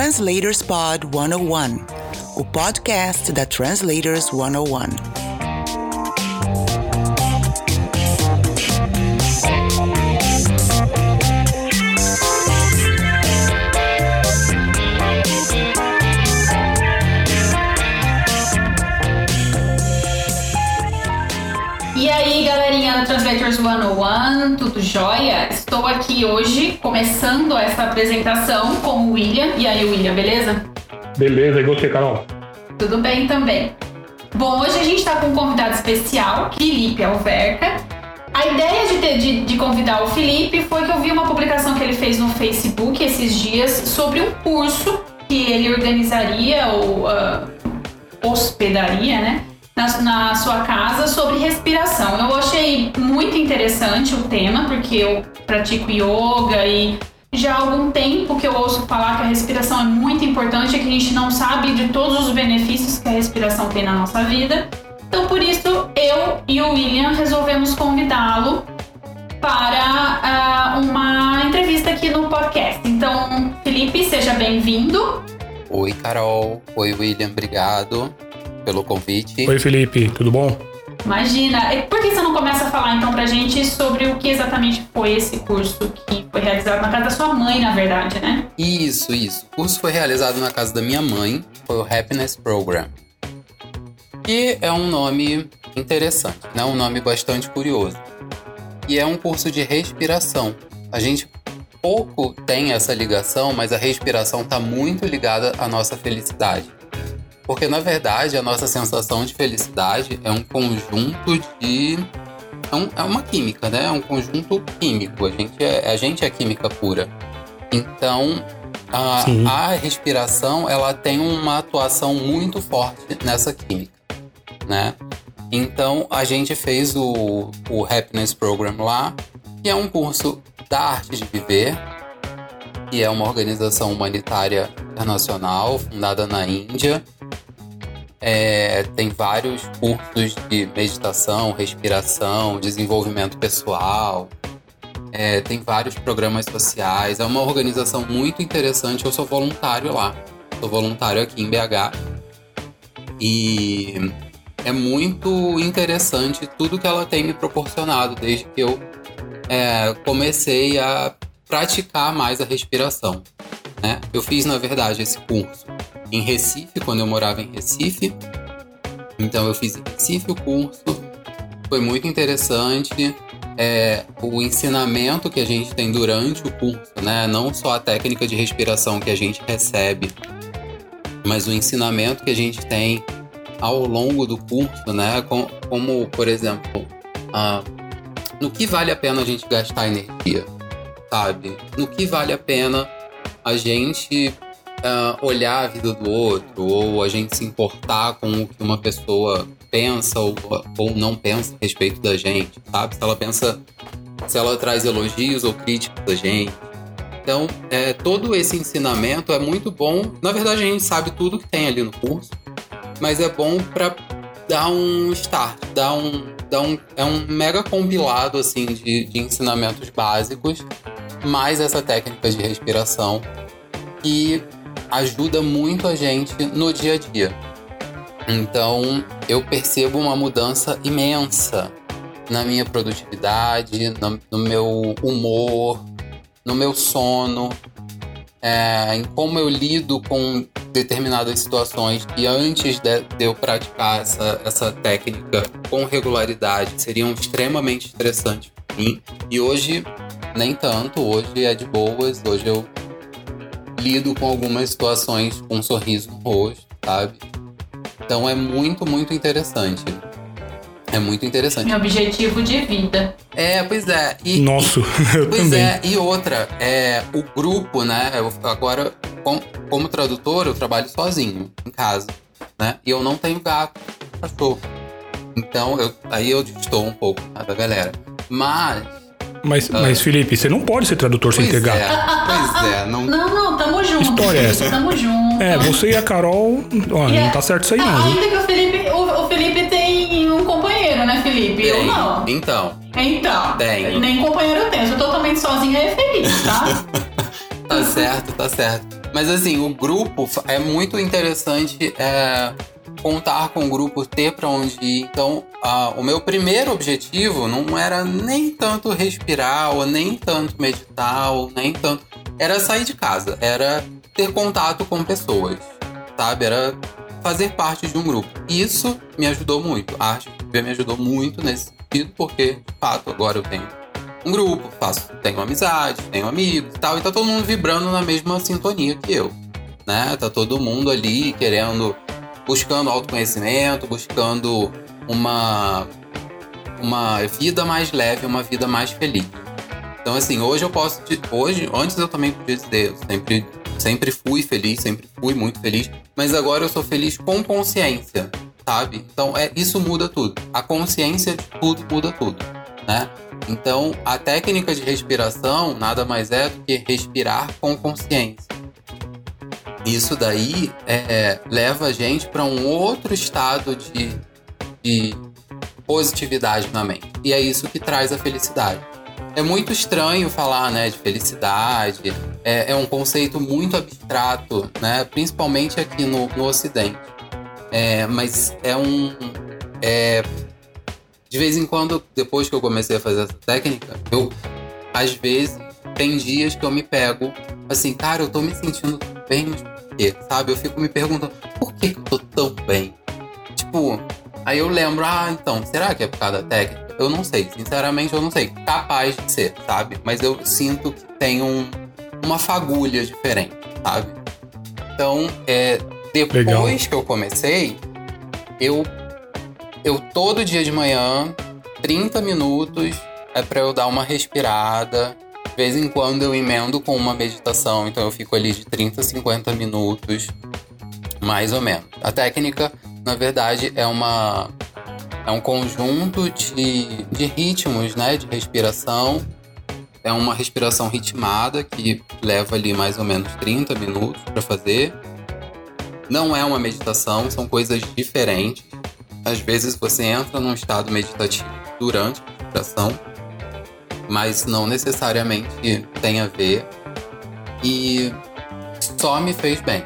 Translators Pod 101, o podcast da Translators 101. E aí, galerinha do Translators 101, tudo jóia? Estou aqui hoje começando essa apresentação com o William. E aí, William, beleza? Beleza, e você, Carol? Tudo bem também. Bom, hoje a gente está com um convidado especial, Felipe Alverca. A ideia de, ter, de, de, convidar o Felipe foi que eu vi uma publicação que ele fez no Facebook esses dias sobre um curso que ele organizaria ou uh, hospedaria, né? Na, na sua casa sobre respiração. Eu achei muito interessante o tema, porque eu pratico yoga e já há algum tempo que eu ouço falar que a respiração é muito importante e que a gente não sabe de todos os benefícios que a respiração tem na nossa vida. Então, por isso, eu e o William resolvemos convidá-lo para uh, uma entrevista aqui no podcast. Então, Felipe, seja bem-vindo. Oi, Carol. Oi, William. Obrigado pelo convite. Oi, Felipe, tudo bom? Imagina. E por que você não começa a falar então pra gente sobre o que exatamente foi esse curso que foi realizado na casa da sua mãe, na verdade, né? Isso, isso. O curso foi realizado na casa da minha mãe, foi o Happiness Program. Que é um nome interessante, né? Um nome bastante curioso. E é um curso de respiração. A gente pouco tem essa ligação, mas a respiração está muito ligada à nossa felicidade. Porque, na verdade, a nossa sensação de felicidade é um conjunto de. É, um, é uma química, né? É um conjunto químico. A gente é, a gente é química pura. Então, a, a respiração ela tem uma atuação muito forte nessa química, né? Então, a gente fez o, o Happiness Program lá, que é um curso da arte de viver, que é uma organização humanitária internacional fundada na Índia é, tem vários cursos de meditação, respiração, desenvolvimento pessoal. É, tem vários programas sociais. É uma organização muito interessante. Eu sou voluntário lá. Sou voluntário aqui em BH. E é muito interessante tudo que ela tem me proporcionado desde que eu é, comecei a praticar mais a respiração. Né? Eu fiz, na verdade, esse curso em Recife, quando eu morava em Recife. Então eu fiz em Recife o curso, foi muito interessante. É, o ensinamento que a gente tem durante o curso, né? Não só a técnica de respiração que a gente recebe, mas o ensinamento que a gente tem ao longo do curso, né? Como, como por exemplo, no que vale a pena a gente gastar energia, sabe? No que vale a pena a gente uh, olhar a vida do outro, ou a gente se importar com o que uma pessoa pensa ou, ou não pensa a respeito da gente, sabe? Se ela pensa, se ela traz elogios ou críticas da gente. Então, é, todo esse ensinamento é muito bom. Na verdade, a gente sabe tudo que tem ali no curso, mas é bom para dar um start, dar um, dar um, é um mega compilado assim de, de ensinamentos básicos, mais essa técnica de respiração que ajuda muito a gente no dia a dia. Então, eu percebo uma mudança imensa na minha produtividade, no, no meu humor, no meu sono, é, em como eu lido com determinadas situações que antes de, de eu praticar essa, essa técnica com regularidade seriam extremamente estressantes para mim. E hoje, nem tanto, hoje é de boas, hoje eu lido com algumas situações com um sorriso no rosto, sabe? Então é muito, muito interessante. É muito interessante. Meu objetivo de vida. É, pois é. E, Nosso, eu pois também. é, e outra, é o grupo, né? Eu, agora, com, como tradutor, eu trabalho sozinho, em casa, né? E eu não tenho gato, cachorro. Então, eu, aí eu estou um pouco tá, da galera. Mas mas, ah. mas, Felipe, você não pode ser tradutor pois sem ter gato. É, pois é. Não... não, não, tamo junto. História é essa? Tamo junto. É, você e a Carol. Ó, e não é... tá certo isso aí, não. Ainda que o Felipe, o, o, Felipe tem um companheiro, né, Felipe? Tem. Eu não. Então. Então. Tem. Nem companheiro eu tenho. Eu sou totalmente sozinha e feliz, tá? tá certo, tá certo. Mas assim, o grupo é muito interessante é, contar com o grupo, ter para onde ir. Então, o meu primeiro objetivo não era nem tanto respirar, ou nem tanto meditar, ou nem tanto. Era sair de casa, era ter contato com pessoas, sabe? Era fazer parte de um grupo. Isso me ajudou muito. A arte me ajudou muito nesse sentido, porque, de fato, agora eu tenho um grupo, faço, tenho amizade, tenho amigos e tal, e tá todo mundo vibrando na mesma sintonia que eu, né? Tá todo mundo ali querendo, buscando autoconhecimento, buscando uma uma vida mais leve, uma vida mais feliz. Então assim, hoje eu posso, hoje, antes eu também podia dizer, eu sempre sempre fui feliz, sempre fui muito feliz, mas agora eu sou feliz com consciência, sabe? Então é isso muda tudo. A consciência de tudo muda tudo, né? Então, a técnica de respiração nada mais é do que respirar com consciência. Isso daí é, leva a gente para um outro estado de, de positividade na mente. E é isso que traz a felicidade. É muito estranho falar né, de felicidade, é, é um conceito muito abstrato, né, principalmente aqui no, no Ocidente. É, mas é um. É, de vez em quando, depois que eu comecei a fazer essa técnica, eu, às vezes, tem dias que eu me pego assim, cara, eu tô me sentindo bem, mas por quê? Sabe? Eu fico me perguntando, por que, eu tô tão bem? Tipo, aí eu lembro, ah, então, será que é por causa da técnica? Eu não sei, sinceramente eu não sei. Capaz de ser, sabe? Mas eu sinto que tem um, uma fagulha diferente, sabe? Então, é, depois Legal. que eu comecei, eu eu todo dia de manhã, 30 minutos, é para eu dar uma respirada. De vez em quando eu emendo com uma meditação, então eu fico ali de 30 a 50 minutos, mais ou menos. A técnica, na verdade, é uma é um conjunto de, de ritmos, né, de respiração. É uma respiração ritmada que leva ali mais ou menos 30 minutos para fazer. Não é uma meditação, são coisas diferentes. Às vezes você entra num estado meditativo durante a meditação, mas não necessariamente tem a ver. E só me fez bem.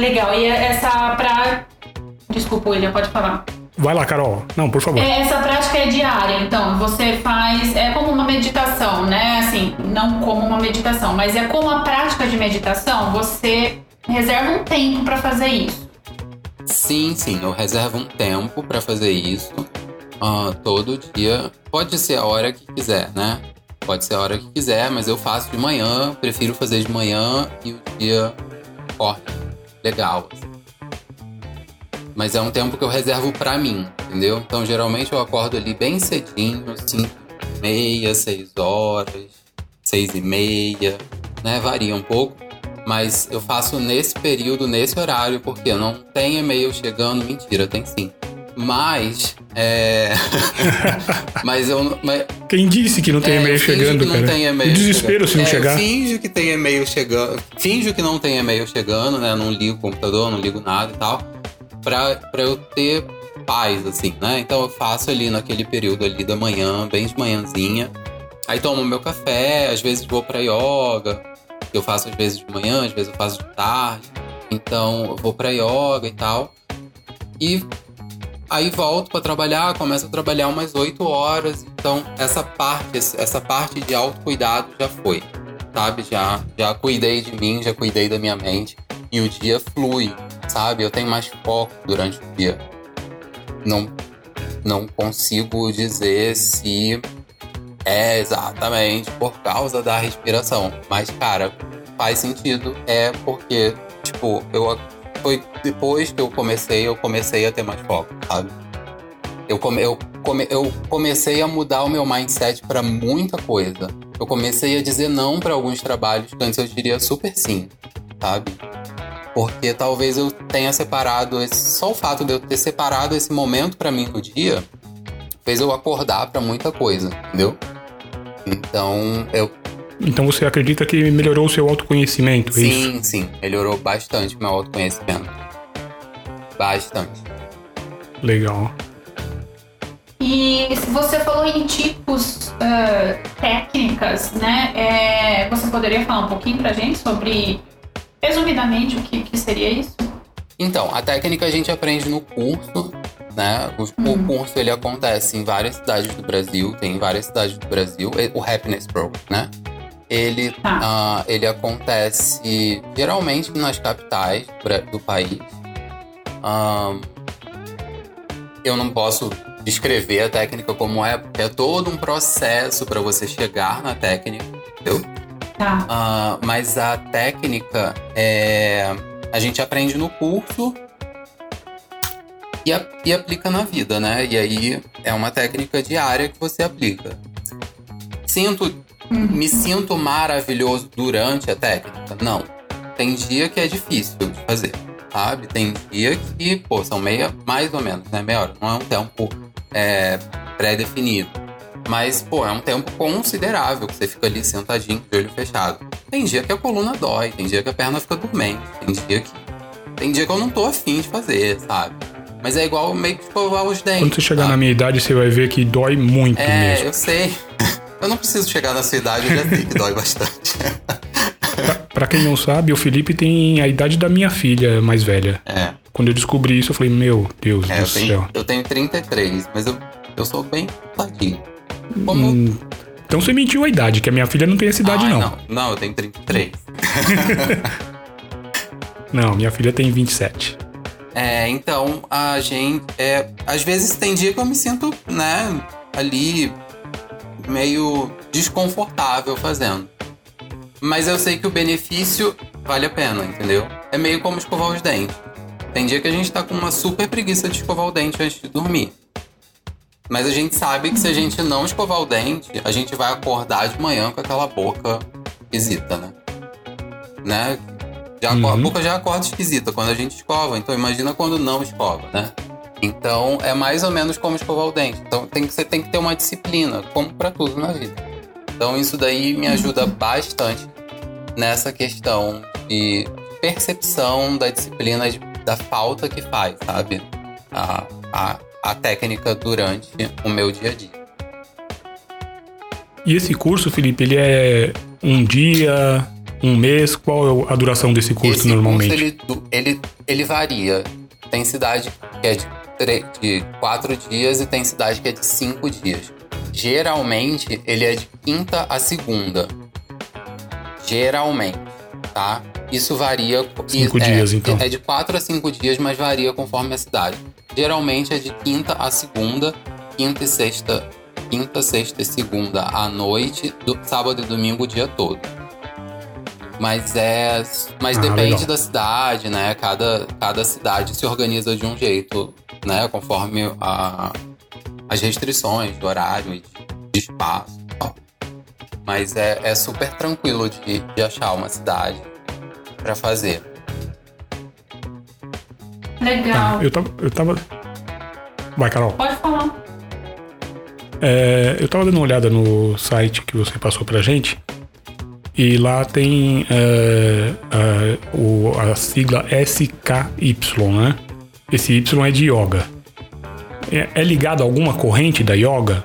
Legal. E essa pra. Desculpa, William, pode falar. Vai lá, Carol. Não, por favor. É, essa prática é diária, então você faz. É como uma meditação, né? Assim, não como uma meditação, mas é como a prática de meditação, você reserva um tempo para fazer isso. Sim, sim, eu reservo um tempo para fazer isso uh, todo dia. Pode ser a hora que quiser, né? Pode ser a hora que quiser, mas eu faço de manhã, prefiro fazer de manhã e o dia corre legal. Mas é um tempo que eu reservo para mim, entendeu? Então geralmente eu acordo ali bem cedinho, 5 e meia, 6 horas, 6 e meia, né? Varia um pouco mas eu faço nesse período, nesse horário, porque não tem e-mail chegando. Mentira, tem sim. Mas. É. mas eu. Mas... Quem disse que não tem é, e-mail chegando, cara? Não tem e-mail desespero chegando. se não é, chegar. Finge que tem e-mail chegando. Finge que não tem e-mail chegando, né? Não ligo o computador, não ligo nada e tal. Pra, pra eu ter paz, assim, né? Então eu faço ali naquele período ali da manhã, bem de manhãzinha. Aí tomo meu café, às vezes vou pra yoga, eu faço às vezes de manhã, às vezes eu faço de tarde. Então eu vou para yoga e tal. E aí volto para trabalhar, começo a trabalhar umas 8 horas. Então essa parte, essa parte de autocuidado já foi, sabe? Já, já cuidei de mim, já cuidei da minha mente. E o dia flui, sabe? Eu tenho mais foco durante o dia. Não, não consigo dizer se é, exatamente, por causa da respiração. Mas, cara, faz sentido. É porque, tipo, eu foi depois que eu comecei, eu comecei a ter mais foco, sabe? Eu, come, eu, come, eu comecei a mudar o meu mindset para muita coisa. Eu comecei a dizer não para alguns trabalhos que antes eu diria super sim, sabe? Porque talvez eu tenha separado esse, só o fato de eu ter separado esse momento para mim no dia fez eu acordar para muita coisa, entendeu? Então, eu. Então você acredita que melhorou o seu autoconhecimento? É sim, é sim. Melhorou bastante o meu autoconhecimento. Bastante. Legal. E, se você falou em tipos, uh, técnicas, né? É, você poderia falar um pouquinho pra gente sobre, resumidamente, o que, que seria isso? Então, a técnica a gente aprende no curso, né? O, o, Uhum. curso ele acontece em várias cidades do Brasil, tem várias cidades do Brasil, o Happiness Program, né? Ele, Tá. ah, ele acontece geralmente nas capitais do país. Ahn, eu não posso descrever a técnica como é, porque é todo um processo para você chegar na técnica, entendeu? Tá. Ah, mas a técnica é, a gente aprende no curso e, a- e aplica na vida, né? E aí é uma técnica diária que você aplica. Sinto, me sinto maravilhoso durante a técnica? Não. Tem dia que é difícil de fazer, sabe? Tem dia que, pô, são meia, mais ou menos, né? Meia hora. Não é um tempo é, pré-definido. Mas, pô, é um tempo considerável que você fica ali sentadinho, de olho fechado. Tem dia que a coluna dói, tem dia que a perna fica dormente, tem dia que. Tem dia que eu não tô afim de fazer, sabe? Mas é igual meio que escovar os dentes. Quando você chegar sabe? na minha idade, você vai ver que dói muito É, mesmo. eu sei. Eu não preciso chegar na sua idade, eu já sei que dói bastante. Pra, pra quem não sabe, o Felipe tem a idade da minha filha mais velha. É, Quando eu descobri isso, eu falei, meu Deus é do eu, céu. tenho, eu tenho 33, mas eu, eu sou bem tadinho. Como. Hum, então você mentiu a idade, que a minha filha não tem essa idade, Ai, não. não. Não, eu tenho 33. Não, minha filha tem 27. É, então a gente. É, às vezes tem dia que eu me sinto, né, ali meio desconfortável fazendo. Mas eu sei que o benefício vale a pena, entendeu? É meio como escovar os dentes. Tem dia que a gente tá com uma super preguiça de escovar o dente antes de dormir. Mas a gente sabe que se a gente não escovar o dente, a gente vai acordar de manhã com aquela boca esquisita, né? Né? Já Uhum. A boca já acorda esquisita quando a gente escova, então imagina quando não escova, né? Então é mais ou menos como escovar o dente. Então tem que, você tem que ter uma disciplina, como pra tudo na vida. Então isso daí me ajuda bastante nessa questão de percepção da disciplina, de- da falta que faz, sabe? A, a, a técnica durante o meu dia a dia. E esse curso, Felipe, ele é um dia, um mês? Qual é a duração desse curso Esse normalmente? curso, ele, ele, ele varia. Tem cidade que é de, de quatro dias e tem cidade que é de cinco dias. Geralmente, ele é de quinta a segunda. Geralmente, tá? Isso varia. Cinco é, dias, então. É de quatro a cinco dias, mas varia conforme a cidade. Geralmente é de quinta a segunda, quinta e sexta, quinta, sexta e segunda à noite, do, sábado e domingo o dia todo. Mas é. Mas Ah, depende legal. da cidade, né? Cada, cada cidade se organiza de um jeito, né? Conforme a, as restrições do horário e de, de espaço e tal. Mas é, é super tranquilo de, de achar uma cidade pra fazer. Legal. Ah, eu tava, eu tava. Vai, Carol. Pode falar. É, eu tava dando uma olhada no site que você passou pra gente. E lá tem é, é, o- a sigla SKY, né? Esse Y é de yoga. É, é ligado a alguma corrente da yoga?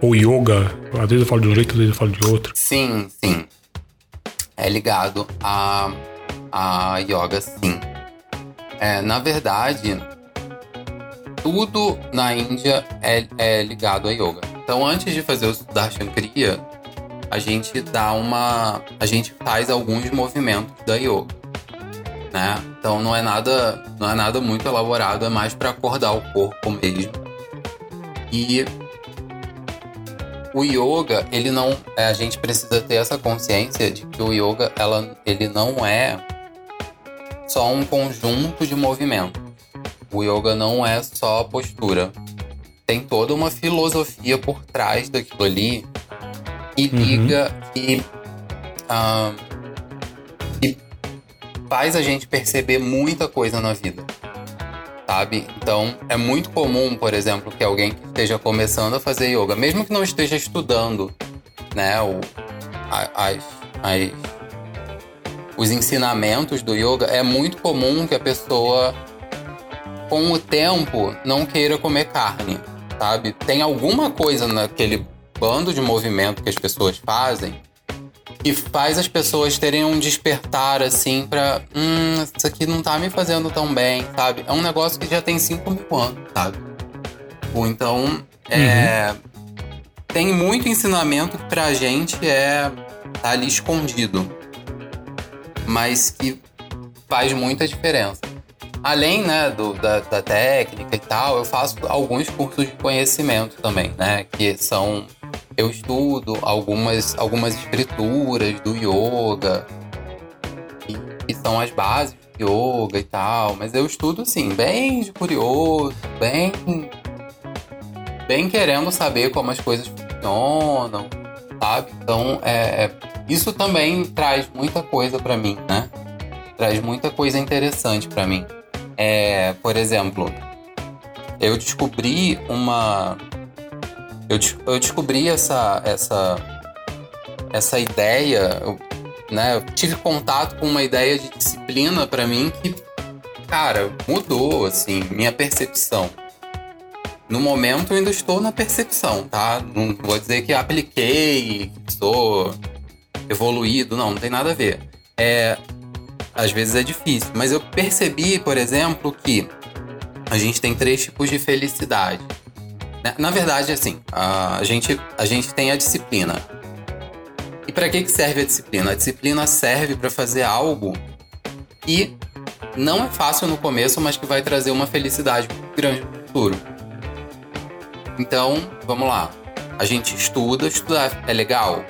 Ou yoga? Às vezes eu falo de um jeito, às vezes eu falo de outro. Sim, sim. É ligado a, a yoga, sim. É, na verdade, tudo na Índia é, é ligado a yoga. Então, antes de fazer o Sudarshan Kriya, a gente dá uma. A gente faz alguns movimentos da yoga. Né? Então não é nada, não é nada muito elaborado, é mais para acordar o corpo mesmo. E o yoga, ele não, é, a gente precisa ter essa consciência de que o yoga, ela, ele não é só um conjunto de movimentos. O yoga não é só postura. Tem toda uma filosofia por trás daquilo ali que Uhum. liga e ah, que faz a gente perceber muita coisa na vida. Sabe? Então, é muito comum, por exemplo, que alguém que esteja começando a fazer yoga, mesmo que não esteja estudando, né, o, as, as, os ensinamentos do yoga, é muito comum que a pessoa, com o tempo, não queira comer carne. sabe? Tem alguma coisa naquele bando de movimento que as pessoas fazem que faz as pessoas terem um despertar assim pra. Hum, isso aqui não tá me fazendo tão bem, sabe? É um negócio que já tem 5 mil anos, sabe? Ou então. É, uhum. Tem muito ensinamento que pra gente é. tá ali escondido. Mas que faz muita diferença. Além né, do, da, da técnica e tal, eu faço alguns cursos de conhecimento também, né? Que são eu estudo algumas, algumas escrituras do yoga, que, que são as bases do yoga e tal, mas eu estudo assim, bem de curioso, bem. bem querendo saber como as coisas funcionam, sabe? Então, é, é isso também traz muita coisa para mim, né? Traz muita coisa interessante para mim. É, por exemplo, eu descobri uma eu, eu descobri essa, essa, essa ideia, eu, né? Eu tive contato com uma ideia de disciplina para mim que, cara, mudou, assim, minha percepção. No momento eu ainda estou na percepção, tá? Não vou dizer que apliquei, que sou evoluído, não, não tem nada a ver. É, às vezes é difícil, mas eu percebi, por exemplo, que a gente tem três tipos de felicidade. Né? Na verdade, assim, a gente, a gente tem a disciplina. E para que, que serve a disciplina? A disciplina serve para fazer algo que não é fácil no começo, mas que vai trazer uma felicidade grande no futuro. Então, vamos lá. A gente estuda, estudar é legal?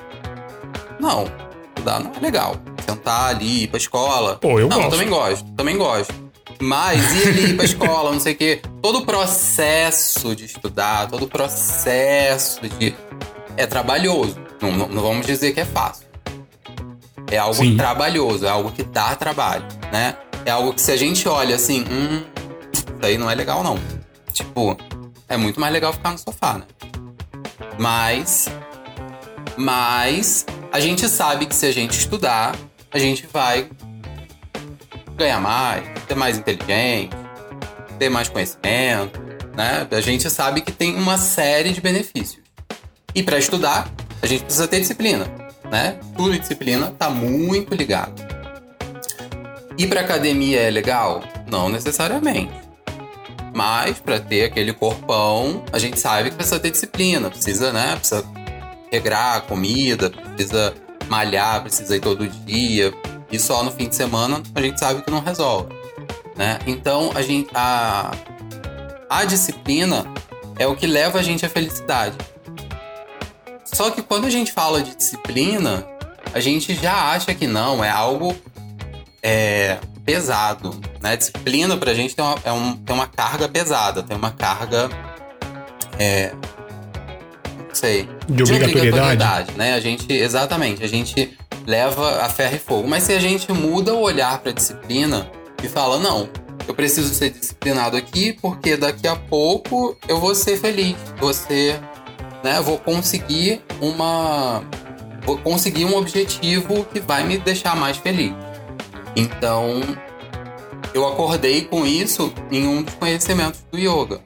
Não, estudar não é legal. Sentar ali, ir pra escola. Pô, eu não, gosto. também gosto, também gosto. Mas ir ali pra escola, não sei o quê. Todo o processo de estudar, todo o processo de. É trabalhoso. Não, não, não vamos dizer que é fácil. É algo Sim. trabalhoso, é algo que dá trabalho, né? É algo que se a gente olha assim, hum, isso aí não é legal, não. Tipo, é muito mais legal ficar no sofá, né? Mas. Mas a gente sabe que se a gente estudar, a gente vai ganhar mais, ser mais inteligente, ter mais conhecimento, né? A gente sabe que tem uma série de benefícios. E para estudar, a gente precisa ter disciplina, né? Tudo e disciplina tá muito ligado. Ir para academia é legal? Não necessariamente. Mas para ter aquele corpão, a gente sabe que precisa ter disciplina, precisa, né? Precisa regrar a comida, precisa malhar, precisa ir todo dia, e só no fim de semana a gente sabe que não resolve. Né? Então a, gente, a, a disciplina é o que leva a gente à felicidade. Só que quando a gente fala de disciplina, a gente já acha que não, é algo é, pesado. Né? Disciplina pra gente tem uma, é um, tem uma carga pesada, tem uma carga. É, não sei. De obrigatoriedade. De obrigatoriedade né? A gente, exatamente, a gente leva a ferro e fogo. Mas se a gente muda o olhar para a disciplina e fala, não, eu preciso ser disciplinado aqui porque daqui a pouco eu vou ser feliz, ser, né, vou conseguir uma vou conseguir um objetivo que vai me deixar mais feliz. Então, eu acordei com isso em um dos conhecimentos do yoga,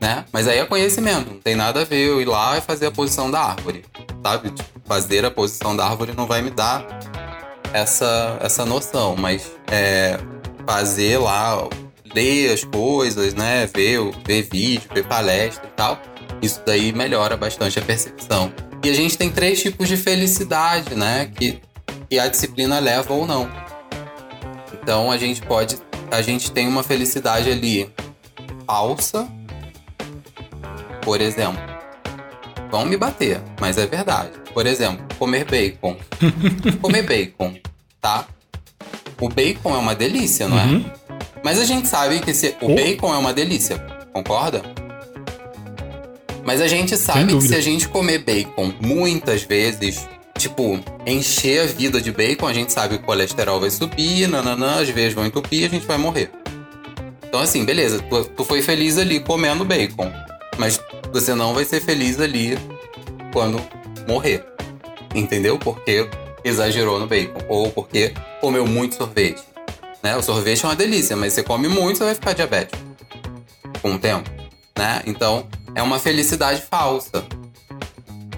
né? Mas aí é conhecimento, não tem nada a ver eu ir lá e fazer a posição da árvore, sabe? Tipo, fazer a posição da árvore não vai me dar essa, essa noção, mas é, fazer lá, ler as coisas, né? Ver, ver vídeo, ver palestra e tal, isso daí melhora bastante a percepção. E a gente tem três tipos de felicidade, né? Que, que a disciplina leva ou não. Então a gente pode. A gente tem uma felicidade ali falsa, por exemplo. Vão me bater, mas é verdade. Por exemplo, comer bacon. comer bacon, tá? O bacon é uma delícia, não é? uhum. é? Mas a gente sabe que se, o oh. bacon é uma delícia, concorda? Mas a gente sabe que se a gente comer bacon muitas vezes, tipo, encher a vida de bacon, a gente sabe que o colesterol vai subir, nananã, as veias vão entupir e a gente vai morrer. Então, assim, beleza, tu, tu foi feliz ali comendo bacon, mas você não vai ser feliz ali quando morrer. Entendeu? Porque exagerou no bacon. Ou porque comeu muito sorvete. Né? O sorvete é uma delícia, mas você come muito, você vai ficar diabético. Com o tempo. Né? Então, é uma felicidade falsa.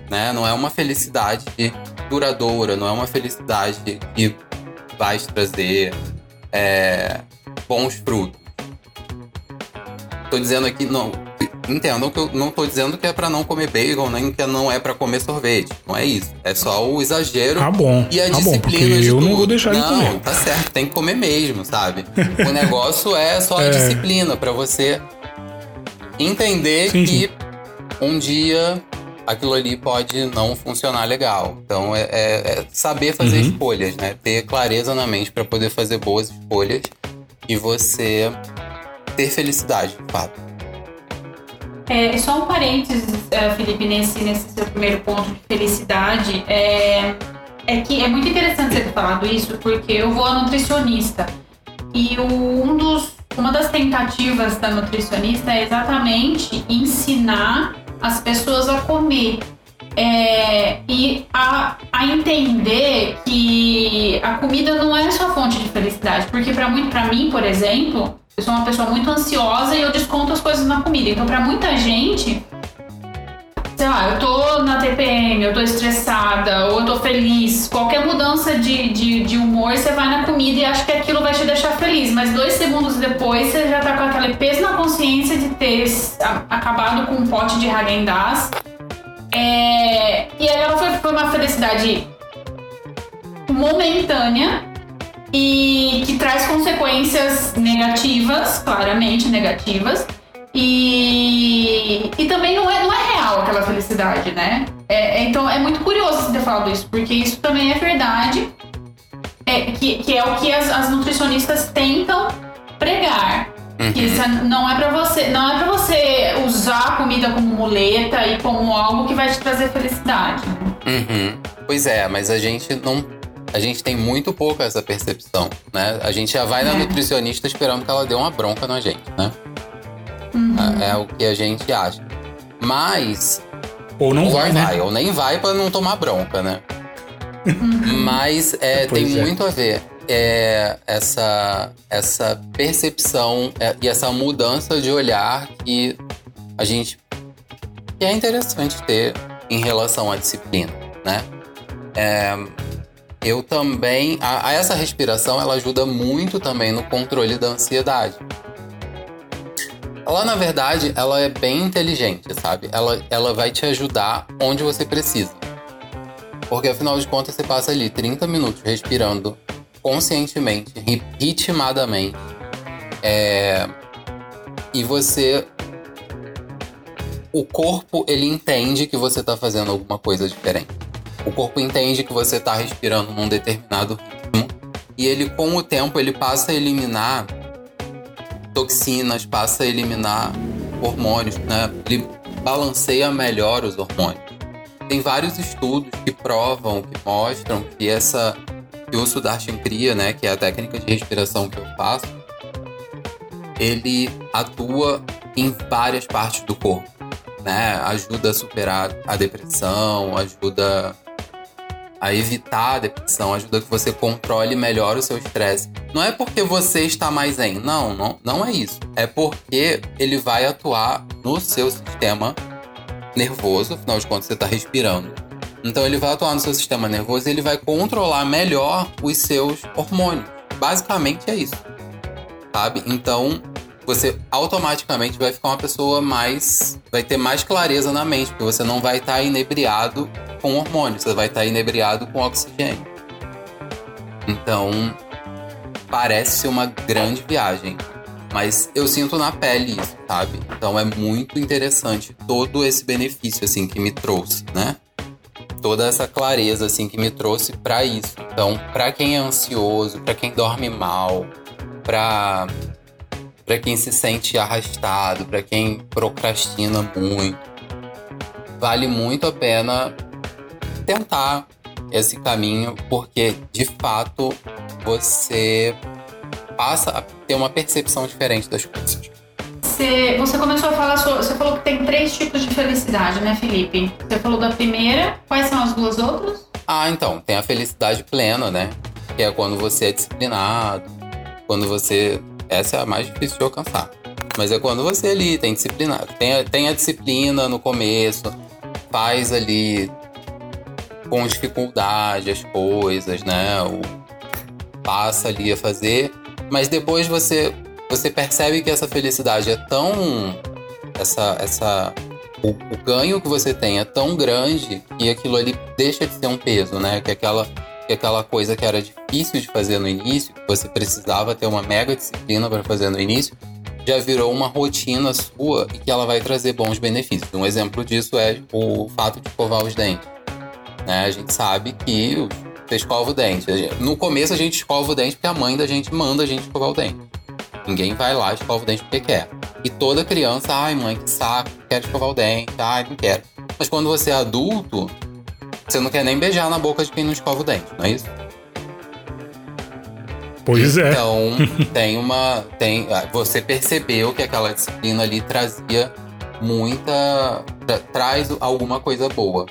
Né? Não é uma felicidade duradoura, não é uma felicidade que vai te trazer é, bons frutos. Tô dizendo aqui, não, entendam que eu não tô dizendo que é para não comer bacon, nem que não é para comer sorvete. Não é isso. É só o exagero tá bom, e a tá disciplina bom, de eu tudo. não vou deixar não, de comer. tá certo, tem que comer mesmo, sabe? o negócio é só a É. disciplina para você entender Sim, que sim. um dia aquilo ali pode não funcionar legal. Então é, é- é saber fazer Uhum. escolhas, né? Ter clareza na mente para poder fazer boas escolhas e você ter felicidade, de fato. É, só um parênteses, eh, Felipe, nesse, nesse seu primeiro ponto de felicidade. É, é que é muito interessante você ter falado isso, porque eu vou a nutricionista. E o- um dos, uma das tentativas da nutricionista é exatamente ensinar as pessoas a comer. É, e a, a entender que a comida não é só fonte de felicidade. Porque para mim, por exemplo, eu sou uma pessoa muito ansiosa e eu desconto as coisas na comida. Então, para muita gente, sei lá, eu tô na TPM, eu tô estressada, ou eu tô feliz. Qualquer mudança de, de, de humor, você vai na comida e acha que aquilo vai te deixar feliz. Mas dois segundos depois, você já tá com aquele peso na consciência de ter acabado com um pote de Häagen-Dazs. É, e aí ela foi, foi uma felicidade momentânea e que traz consequências negativas, claramente negativas. E, e também não é, não é real aquela felicidade, né? É, é- então é muito curioso você ter falado isso, porque isso também é verdade. É, que, que é o que as, as nutricionistas tentam pregar. Que isso não é pra você, não é para você usar a comida como muleta e como algo que vai te trazer felicidade. né? Uhum. Pois é, mas a gente não. A gente tem muito pouco essa percepção, né? A gente já vai na É. nutricionista esperando que ela dê uma bronca na gente, né? É, é o que a gente acha. Mas. Ou não ou vai, né? ou nem vai pra não tomar bronca, né? Mas é, Pois tem é. muito a ver é, essa, essa percepção é, e essa mudança de olhar que a gente que é interessante ter em relação à disciplina, né? É, eu também a, a essa respiração ela ajuda muito também no controle da ansiedade. Ela na verdade ela é bem inteligente, sabe? Ela, ela vai te ajudar onde você precisa. Porque afinal de contas você passa ali 30 minutos respirando conscientemente, ri- ritmadamente. É, e você. O corpo ele entende que você está fazendo alguma coisa diferente. O corpo entende que você está respirando num determinado ritmo. E ele, com o tempo, ele passa a eliminar toxinas, passa a eliminar hormônios, né? Ele balanceia melhor os hormônios. Tem vários estudos que provam, que mostram que essa que o Sudarshan Kriya, né, que é a técnica de respiração que eu faço, ele atua em várias partes do corpo, né? Ajuda a superar a depressão, ajuda a evitar a depressão, ajuda que você controle melhor o seu estresse. Não é porque você está mais zen, não, não, não é isso. É porque ele vai atuar no seu sistema nervoso, afinal de contas você está respirando. Então ele vai atuar no seu sistema nervoso e ele vai controlar melhor os seus hormônios. Basicamente é isso. Sabe? Então você automaticamente vai ficar uma pessoa mais. vai ter mais clareza na mente, porque você não vai estar inebriado com hormônio, você vai estar inebriado com oxigênio. Então parece ser uma grande viagem. Mas eu sinto na pele isso, sabe? Então é muito interessante todo esse benefício assim que me trouxe, né? Toda essa clareza assim que me trouxe para isso. Então, para quem é ansioso, para quem dorme mal, para para quem se sente arrastado, para quem procrastina muito, vale muito a pena tentar esse caminho, porque de fato você passa a ter uma percepção diferente das coisas. Você, você começou a falar sobre. Você falou que tem três tipos de felicidade, né, Felipe? Você falou da primeira. Quais são as duas outras? Ah, então, tem a felicidade plena, né? Que é quando você é disciplinado, quando você. Essa é a mais difícil de alcançar. Mas é quando você ali tem disciplina, tem, a- tem a disciplina no começo, faz ali com dificuldade as coisas, né? O, passa ali a fazer, mas depois você você percebe que essa felicidade é tão essa essa o, o ganho que você tem é tão grande que aquilo ali deixa de ser um peso, né? Que aquela que aquela coisa que era difícil de fazer no início, que você precisava ter uma mega disciplina para fazer no início, já virou uma rotina sua e que ela vai trazer bons benefícios. Um exemplo disso é o fato de escovar os dentes. Né? A gente sabe que você escova o dente. No começo a gente escova o dente porque a mãe da gente manda a gente escovar o dente. Ninguém vai lá escova o dente porque quer. E toda criança, ai mãe, que saco, quero escovar o dente, ai, não quero. Mas quando você é adulto, você não quer nem beijar na boca de quem não escova o dente, não é isso? Pois é. Então, tem uma. Tem, ah, você percebeu que aquela disciplina ali trazia muita. tra- traz alguma coisa boa.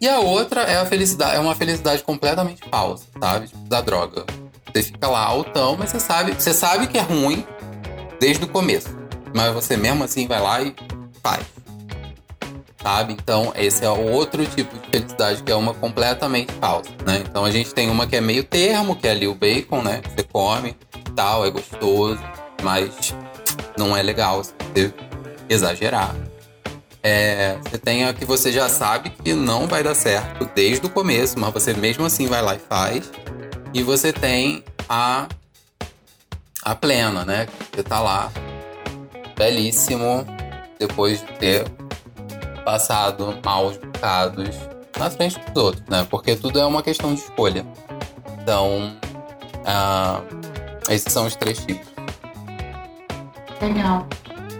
E a outra é a felicidade, é uma felicidade completamente falsa, sabe? Tipo, da droga. Você fica lá altão, mas você sabe, você sabe que é ruim desde o começo. Mas você mesmo assim vai lá e faz. Sabe? Então, esse é o outro tipo de felicidade que é uma completamente falsa, né? Então a gente tem uma que é meio termo, que é ali o bacon, né? Você come, tal, é gostoso, mas não é legal você exagerar. É, você tem a que você já sabe que não vai dar certo desde o começo, mas você mesmo assim vai lá e faz. E você tem a a plena, né? Você tá lá, belíssimo, depois de ter passado maus bocados na frente dos outros, né? Porque tudo é uma questão de escolha. Então, ah, esses são os três tipos. Legal.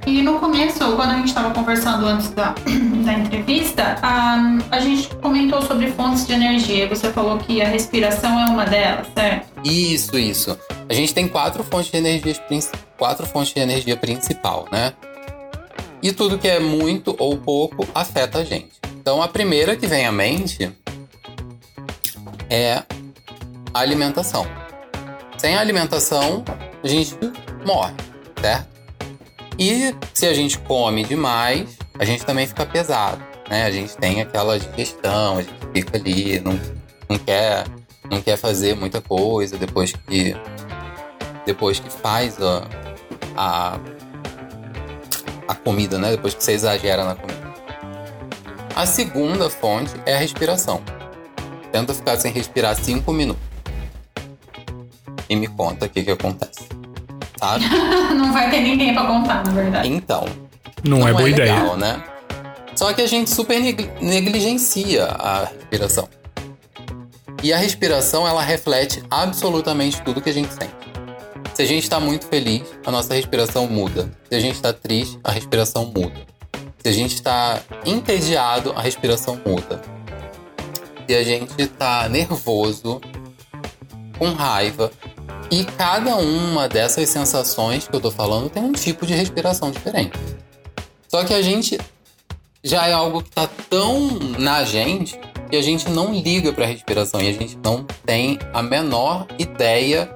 E no começo, quando a gente estava conversando antes da, da entrevista, a, a gente comentou sobre fontes de energia. Você falou que a respiração é uma delas, certo? Isso, isso. A gente tem quatro fontes de energia, quatro fontes de energia principal, né? E tudo que é muito ou pouco afeta a gente. Então a primeira que vem à mente é a alimentação. Sem alimentação, a gente morre, certo? E se a gente come demais, a gente também fica pesado, né? A gente tem aquela digestão, a gente fica ali, não, não quer não quer fazer muita coisa depois que depois que faz a, a a comida, né? Depois que você exagera na comida. A segunda fonte é a respiração. Tenta ficar sem respirar cinco minutos. E me conta o que que acontece. Sabe? Não vai ter ninguém pra contar, na verdade. Então, Não, é boa ideia. legal, né? Só que a gente super neg- negligencia a respiração. E a respiração, ela reflete absolutamente tudo que a gente sente. Se a gente está muito feliz, a nossa respiração muda. Se a gente está triste, a respiração muda. Se a gente está entediado, a respiração muda. Se a gente está nervoso, com raiva, e cada uma dessas sensações que eu tô falando tem um tipo de respiração diferente. Só que a gente já é algo que tá tão na gente que a gente não liga pra respiração e a gente não tem a menor ideia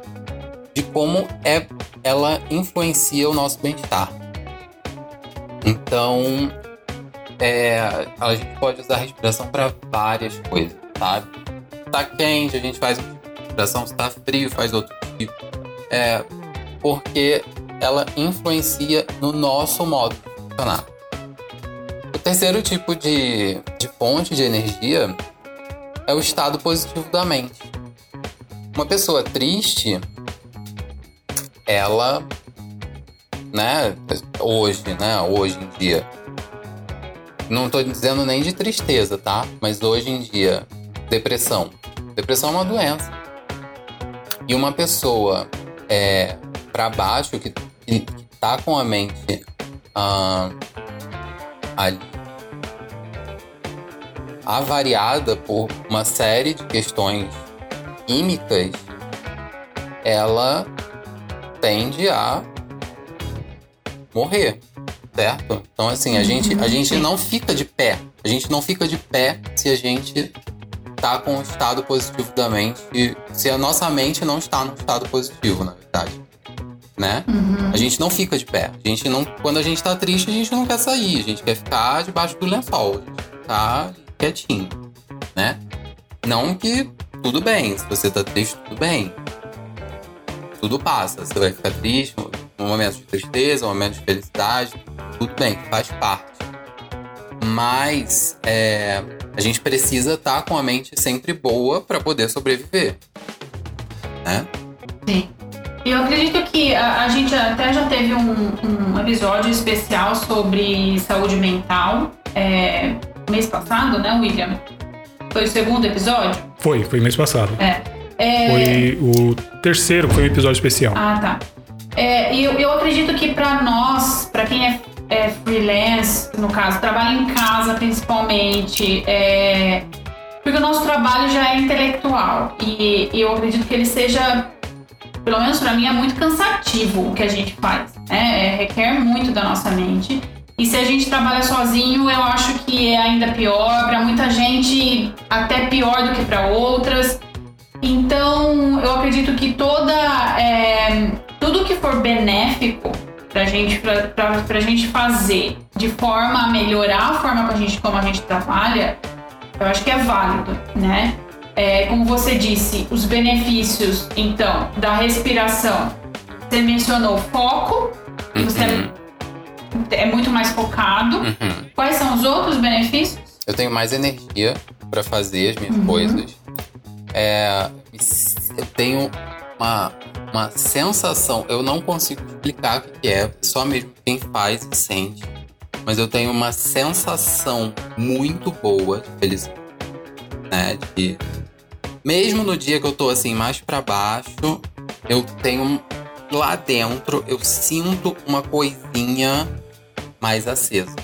de como é ela influencia o nosso bem-estar. Então, é, a gente pode usar a respiração para várias coisas, sabe? Tá quente, a gente faz uma respiração, se tá frio, faz outro tipo. É, porque ela influencia no nosso modo de funcionar. O terceiro tipo de, de fonte de energia é o estado positivo da mente. Uma pessoa triste, ela, né, hoje, né, hoje em dia, não tô dizendo nem de tristeza, tá? Mas hoje em dia, depressão. Depressão é uma doença. E uma pessoa é, para baixo, que, que, que tá com a mente ah, ali, avariada por uma série de questões químicas, ela tende a morrer, certo? Então, assim, a gente, a gente não fica de pé. A gente não fica de pé se a gente tá com o estado positivo da mente. Se a nossa mente não está no estado positivo, na verdade. né? A gente não fica de pé. A gente não, quando a gente tá triste, a gente não quer sair. A gente quer ficar debaixo do lençol. A gente tá quietinho, né? Não que tudo bem. Se você tá triste, tudo bem. Tudo passa. Você vai ficar triste, um momento de tristeza, um momento de felicidade. Tudo bem, faz parte. Mas é, a gente precisa estar com a mente sempre boa para poder sobreviver. Né? Sim. E eu acredito que a, a gente até já teve um, um episódio especial sobre saúde mental é, mês passado, né, William? Foi o segundo episódio? Foi, foi mês passado. É. É, Foi o terceiro, foi um episódio especial. Ah, tá. É, e eu, eu acredito que pra nós, pra quem é, é freelance, no caso, trabalha em casa principalmente, é, porque o nosso trabalho já é intelectual. E, e eu acredito que ele seja, pelo menos pra mim, é muito cansativo o que a gente faz. Né? É, requer muito da nossa mente. E se a gente trabalha sozinho, eu acho que é ainda pior. Pra muita gente, até pior do que pra outras. Então, eu acredito que toda. é, tudo que for benéfico pra gente, pra, pra, pra gente fazer de forma a melhorar a forma como a gente, como a gente trabalha, eu acho que é válido, né? É, como você disse, os benefícios, então, da respiração. Você mencionou foco, você é muito mais focado. Uhum. Quais são os outros benefícios? Eu tenho mais energia para fazer as minhas coisas. É, eu tenho uma, uma sensação, eu não consigo explicar o que é, só mesmo quem faz e sente. Mas eu tenho uma sensação muito boa de felicidade, né? De, mesmo no dia que eu tô assim mais para baixo, eu tenho lá dentro, eu sinto uma coisinha mais acesa,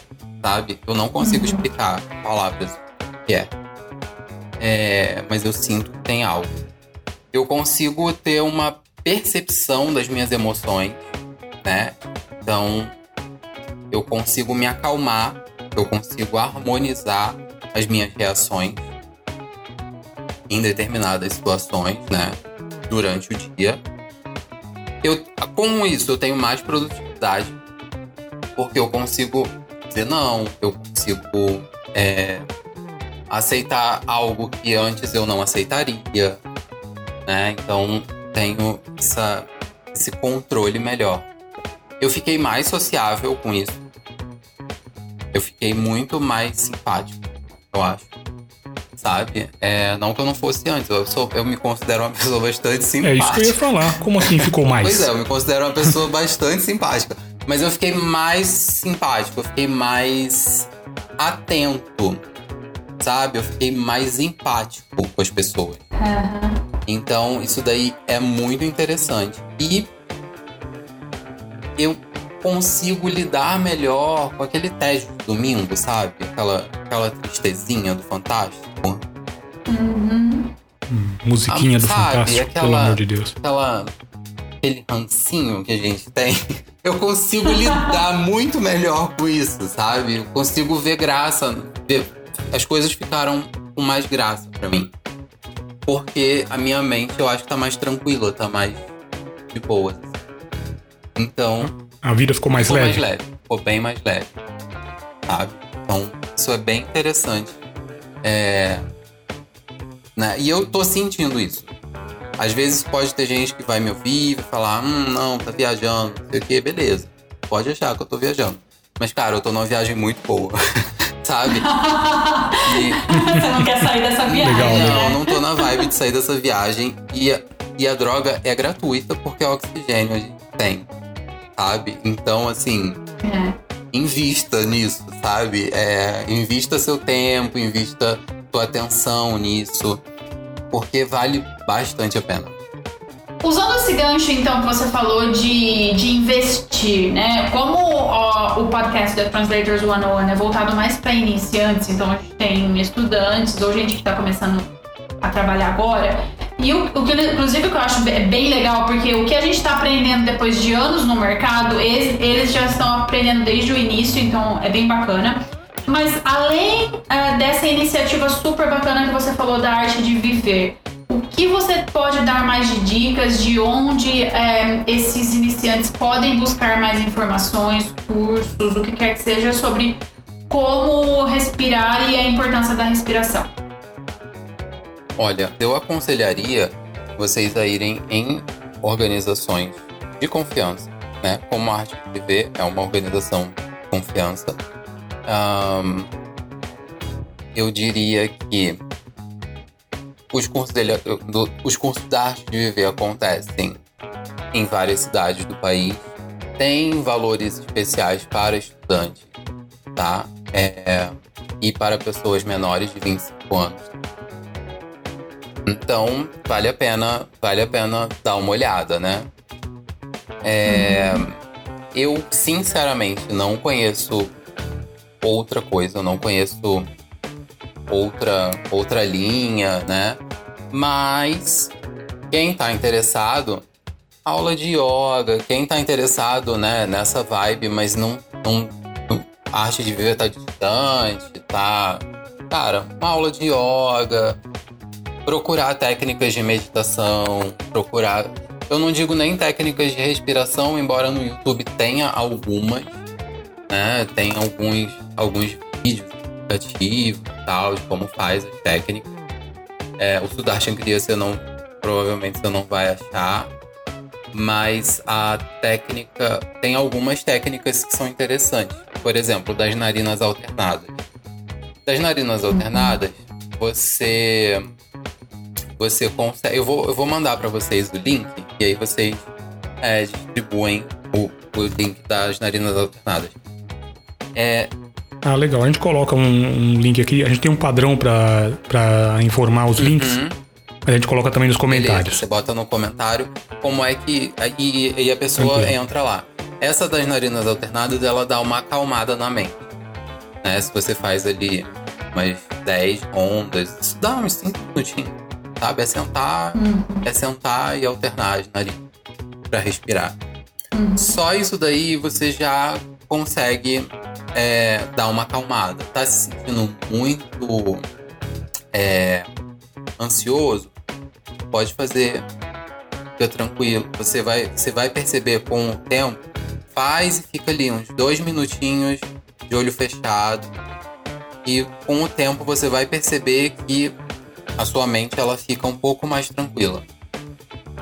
sabe? Eu não consigo explicar em palavras o que é. É, mas eu sinto que tem algo. Eu consigo ter uma percepção das minhas emoções, né? Então, eu consigo me acalmar, eu consigo harmonizar as minhas reações em determinadas situações, né? Durante o dia. Eu, com isso, eu tenho mais produtividade, porque eu consigo dizer não, eu consigo é, aceitar algo que antes eu não aceitaria, né? Então tenho essa, esse controle melhor. Eu fiquei mais sociável com isso. Eu fiquei muito mais simpático, eu acho. Sabe? É, não que eu não fosse antes, eu, sou, eu me considero uma pessoa bastante É simpática. isso que eu ia falar. Como assim ficou mais? Pois é, eu me considero uma pessoa bastante simpática. Mas eu fiquei mais simpático, eu fiquei mais atento, sabe? Eu fiquei mais empático com as pessoas. Então, isso daí é muito interessante. E eu consigo lidar melhor com aquele tédio de domingo, sabe? Aquela, aquela tristezinha do Fantástico. Musiquinha do Ah, Sabe, Fantástico, pelo aquela- amor de Deus. aquela aquele rancinho que a gente tem, eu consigo lidar muito melhor com isso, sabe? Eu consigo ver graça, ver- as coisas ficaram com mais graça pra mim. Porque a minha mente eu acho que tá mais tranquila, tá mais de boa. Então, A vida ficou mais ficou leve. mais leve, ficou bem mais leve, sabe? Então, isso é bem interessante. É, né? E eu tô sentindo isso. Às vezes pode ter gente que vai me ouvir, vai falar, hum, não, tá viajando, não sei o que, beleza. Pode achar que eu tô viajando. Mas, cara, eu tô numa viagem muito boa, sabe? E, Você não quer sair dessa viagem, Legal, né? não, não tô na vibe de sair dessa viagem. E a, e a droga é gratuita porque é oxigênio a gente tem, sabe? Então, assim, É. invista nisso, sabe? É, invista seu tempo, invista sua atenção nisso, porque vale bastante a pena. Usando esse gancho, então, que você falou de, de investir, né? Como ó, o podcast da Translators 101 é voltado mais para iniciantes, então a gente tem estudantes ou gente que está começando a trabalhar agora. E o, o que, inclusive, que eu acho be- bem legal, porque o que a gente está aprendendo depois de anos no mercado, eles, eles já estão aprendendo desde o início, então é bem bacana. Mas além ah, dessa iniciativa super bacana que você falou da arte de viver, que você pode dar mais de dicas de onde é, esses iniciantes podem buscar mais informações, cursos, o que quer que seja sobre como respirar e a importância da respiração? Olha, eu aconselharia vocês a irem em organizações de confiança, né? Como a Arte TV é uma organização de confiança, eu diria que os cursos, dele, do, os cursos da Arte de Viver acontecem em várias cidades do país. Tem valores especiais para estudantes, tá? É, e para pessoas menores de 25 anos. Então, vale a pena, vale a pena dar uma olhada, né? É, eu, sinceramente, não conheço outra coisa, eu não conheço outra, outra linha, né? Mas quem tá interessado, aula de yoga, quem tá interessado, né, nessa vibe, mas não, não a arte de viver tá distante, tá. Cara, uma aula de yoga, procurar técnicas de meditação, procurar. Eu não digo nem técnicas de respiração, embora no YouTube tenha algumas, né? Tem alguns, alguns vídeos e tal, de como faz as técnicas. É, o Sudarshan Kriya você não, provavelmente você não vai achar, mas a técnica, tem algumas técnicas que são interessantes. Por exemplo, das narinas alternadas. Das narinas alternadas, você você consegue. Eu vou, eu vou mandar para vocês o link e aí vocês é, distribuem o, o link das narinas alternadas. É, ah, legal. A gente coloca um, um, link aqui. A gente tem um padrão para informar os links. Uhum. A gente coloca também nos comentários. Beleza, você bota no comentário como é que. E, e a pessoa entra lá. Essa das narinas alternadas, ela dá uma acalmada na mente. Né? Se você faz ali umas 10 ondas, isso dá uns 5 minutinhos. Sabe? É sentar, uhum. é sentar e alternar as narinas para respirar. Uhum. Só isso daí você já consegue é, dar uma acalmada. Tá se sentindo muito é, ansioso? Pode fazer. Fica tranquilo. Você vai, você vai perceber com o tempo. Faz e fica ali uns dois minutinhos de olho fechado. E com o tempo você vai perceber que a sua mente ela fica um pouco mais tranquila.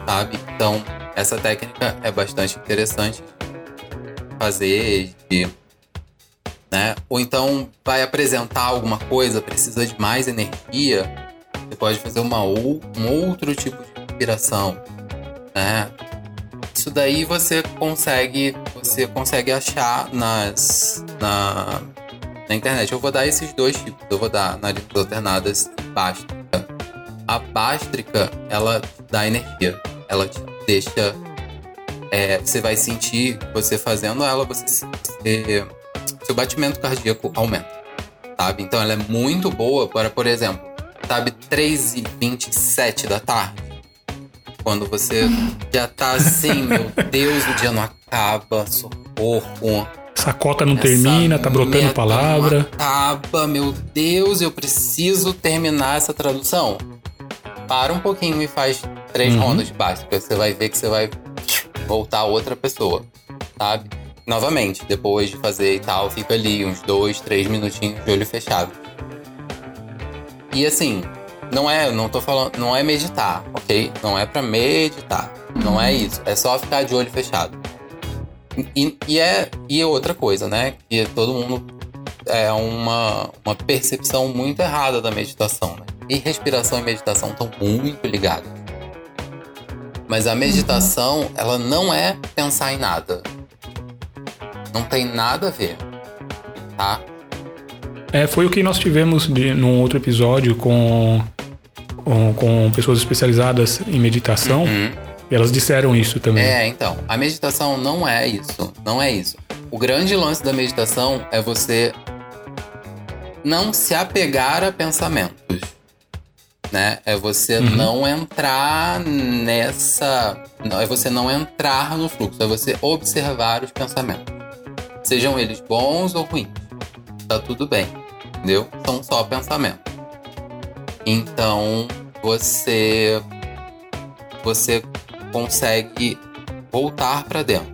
Sabe? Então, essa técnica é bastante interessante fazer de né? Ou então vai apresentar alguma coisa, precisa de mais energia, você pode fazer uma ou, um outro tipo de inspiração, né? Isso daí você consegue, você consegue achar nas na, na internet. Eu vou dar esses dois tipos. Eu vou dar narinas alternadas e bástrica. A bástrica, ela dá energia. Ela te deixa é, você vai sentir você fazendo ela, você, você seu batimento cardíaco aumenta, sabe? Então ela é muito boa para, por exemplo, sabe, 3 e 27 da tarde, quando você já tá assim, meu Deus, o dia não acaba, socorro. Essa cota não termina, tá brotando palavra. Não acaba, meu Deus, eu preciso terminar essa tradução. Para um pouquinho e faz três uhum. rondas de básica. Você vai ver que você vai voltar outra pessoa, sabe? Novamente, depois de fazer e tal, fica ali uns dois, três minutinhos de olho fechado. E assim, não é, não tô falando, não é meditar, ok? Não é para meditar, não é isso. É só ficar de olho fechado. E, e é e é outra coisa, né? Que todo mundo é uma, uma percepção muito errada da meditação, né? E respiração e meditação estão muito ligadas. Mas a meditação, ela não é pensar em nada. Não tem nada a ver, tá? É, foi o que nós tivemos de, num outro episódio com, com, com pessoas especializadas em meditação. Uhum. E elas disseram isso também. É, então. A meditação não é isso. Não é isso. O grande lance da meditação é você não se apegar a pensamentos. Né? É você uhum. não entrar nessa. É você não entrar no fluxo, é você observar os pensamentos. Sejam eles bons ou ruins. Tá tudo bem. Entendeu? São só pensamentos. Então, você você consegue voltar para dentro,